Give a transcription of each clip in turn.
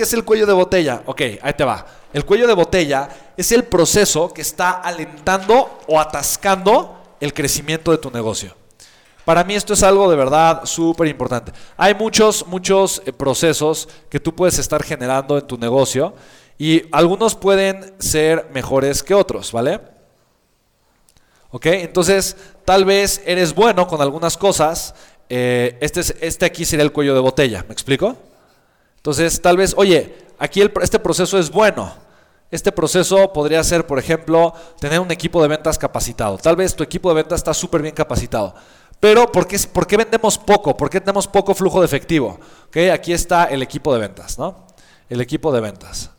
qué es el cuello de botella? Ok, ahí te va. El cuello de botella es el proceso que está alentando o atascando el crecimiento de tu negocio. Para mí esto es algo de verdad súper importante. Hay muchos, muchos eh, procesos que tú puedes estar generando en tu negocio y algunos pueden ser mejores que otros, ¿vale? ¿Ok? Entonces, tal vez eres bueno con algunas cosas. eh, este, es- este aquí sería el cuello de botella, ¿me explico? Entonces, tal vez, oye, aquí el- este proceso es bueno. Este proceso podría ser, por ejemplo, tener un equipo de ventas capacitado. Tal vez tu equipo de ventas está súper bien capacitado. Pero, ¿por qué, vendemos poco? ¿Por qué tenemos poco flujo de efectivo? ¿Ok? Aquí está el equipo de ventas, ¿no? El equipo de ventas.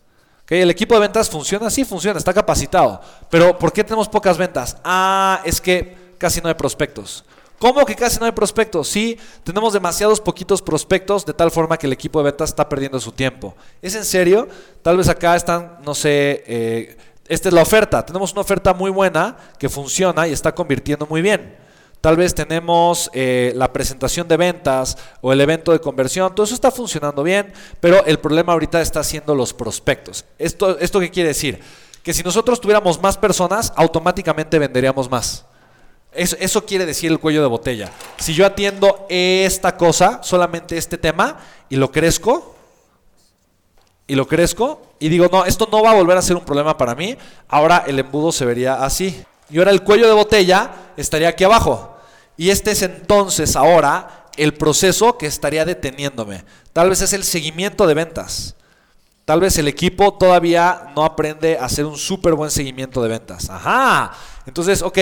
¿Ok? El equipo de ventas funciona, sí funciona, está capacitado. Pero, ¿por qué tenemos pocas ventas? Ah, es que casi no hay prospectos. ¿Cómo que casi no hay prospectos? Sí, tenemos demasiados poquitos prospectos de tal forma que el equipo de ventas está perdiendo su tiempo. ¿Es en serio? Tal vez acá están, no sé, eh, esta es la oferta. Tenemos una oferta muy buena que funciona y está convirtiendo muy bien. Tal vez tenemos eh, la presentación de ventas o el evento de conversión. Todo eso está funcionando bien, pero el problema ahorita está siendo los prospectos. ¿Esto, ¿Esto qué quiere decir? Que si nosotros tuviéramos más personas, automáticamente venderíamos más. Eso, quiere decir el cuello de botella. Si yo atiendo esta cosa, solamente este tema, y lo crezco, y lo crezco, y digo, no, esto no va a volver a ser un problema para mí, ahora el embudo se vería así. Y ahora el cuello de botella estaría aquí abajo. Y este es entonces ahora el proceso que estaría deteniéndome. Tal vez es el seguimiento de ventas. Tal vez el equipo todavía no aprende a hacer un súper buen seguimiento de ventas. Ajá. Entonces, ok,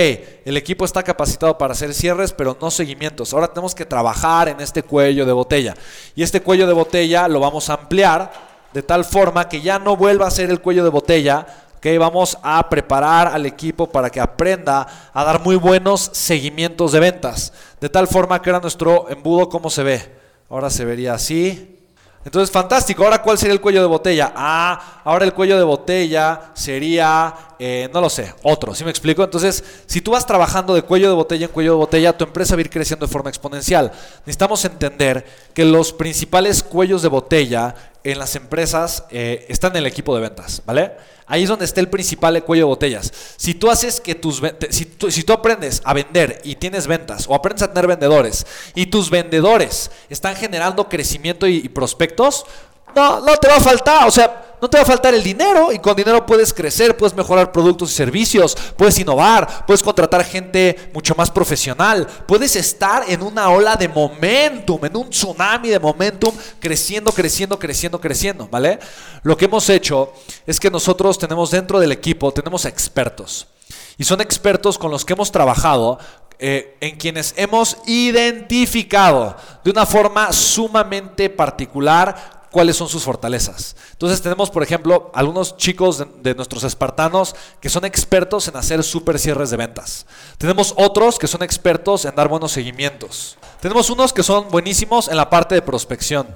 el equipo está capacitado para hacer cierres, pero no seguimientos. Ahora tenemos que trabajar en este cuello de botella. Y este cuello de botella lo vamos a ampliar de tal forma que ya no vuelva a ser el cuello de botella. Ok, vamos a preparar al equipo para que aprenda a dar muy buenos seguimientos de ventas. De tal forma que ahora nuestro embudo, ¿cómo se ve? Ahora se vería así. Entonces, fantástico. Ahora, ¿cuál sería el cuello de botella? Ah, ahora el cuello de botella sería, eh, no lo sé, otro. ¿Sí me explico? Entonces, si tú vas trabajando de cuello de botella en cuello de botella, tu empresa va a ir creciendo de forma exponencial. Necesitamos entender que los principales cuellos de botella en las empresas eh, están en el equipo de ventas, ¿vale? Ahí es donde está el principal cuello de botellas. Si tú haces que tus si tú, si tú aprendes a vender y tienes ventas o aprendes a tener vendedores y tus vendedores están generando crecimiento y, y prospectos, no, no te va a faltar, o sea, no te va a faltar el dinero y con dinero puedes crecer, puedes mejorar productos y servicios, puedes innovar, puedes contratar gente mucho más profesional, puedes estar en una ola de momentum, en un tsunami de momentum, creciendo, creciendo, creciendo, creciendo, ¿vale? Lo que hemos hecho es que nosotros tenemos dentro del equipo, tenemos expertos. Y son expertos con los que hemos trabajado eh, en quienes hemos identificado de una forma sumamente particular cuáles son sus fortalezas. Entonces tenemos, por ejemplo, algunos chicos de, nuestros espartanos que son expertos en hacer super cierres de ventas. Tenemos otros que son expertos en dar buenos seguimientos. Tenemos unos que son buenísimos en la parte de prospección.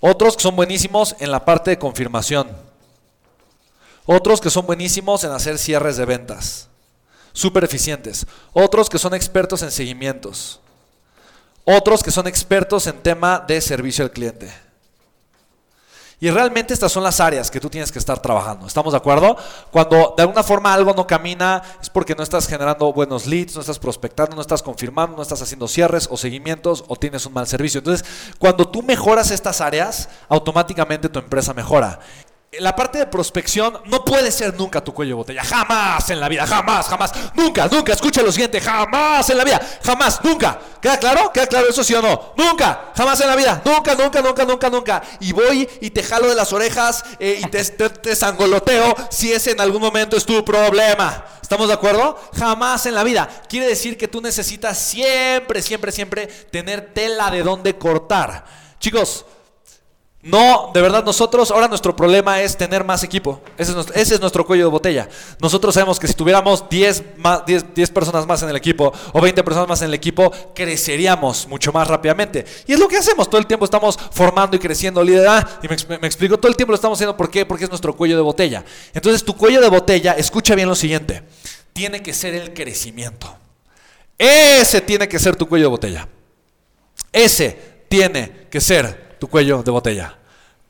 Otros que son buenísimos en la parte de confirmación. Otros que son buenísimos en hacer cierres de ventas. Súper eficientes. Otros que son expertos en seguimientos. Otros que son expertos en tema de servicio al cliente. Y realmente estas son las áreas que tú tienes que estar trabajando. ¿Estamos de acuerdo? Cuando de alguna forma algo no camina es porque no estás generando buenos leads, no estás prospectando, no estás confirmando, no estás haciendo cierres o seguimientos o tienes un mal servicio. Entonces, cuando tú mejoras estas áreas, automáticamente tu empresa mejora. La parte de prospección no puede ser nunca tu cuello de botella. Jamás en la vida, jamás, jamás. Nunca, nunca. Escucha lo siguiente. Jamás en la vida. Jamás, nunca. ¿Queda claro? ¿Queda claro eso sí o no? Nunca, jamás en la vida. Nunca, nunca, nunca, nunca, nunca. Y voy y te jalo de las orejas eh, y te, te, te sangoloteo si ese en algún momento es tu problema. ¿Estamos de acuerdo? Jamás en la vida. Quiere decir que tú necesitas siempre, siempre, siempre tener tela de dónde cortar. Chicos, no, de verdad nosotros, ahora nuestro problema es tener más equipo. Ese es nuestro, cuello de botella. Nosotros sabemos que si tuviéramos 10, más, 10, 10 personas más en el equipo o 20 personas más en el equipo, creceríamos mucho más rápidamente. Y es lo que hacemos. Todo el tiempo estamos formando y creciendo liderazgo. Y me, me, me explico, todo el tiempo lo estamos haciendo. ¿Por qué? Porque es nuestro cuello de botella. Entonces tu cuello de botella, escucha bien lo siguiente. Tiene que ser el crecimiento. Ese tiene que ser tu cuello de botella. Ese tiene que ser tu cuello de botella.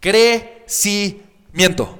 Crecimiento.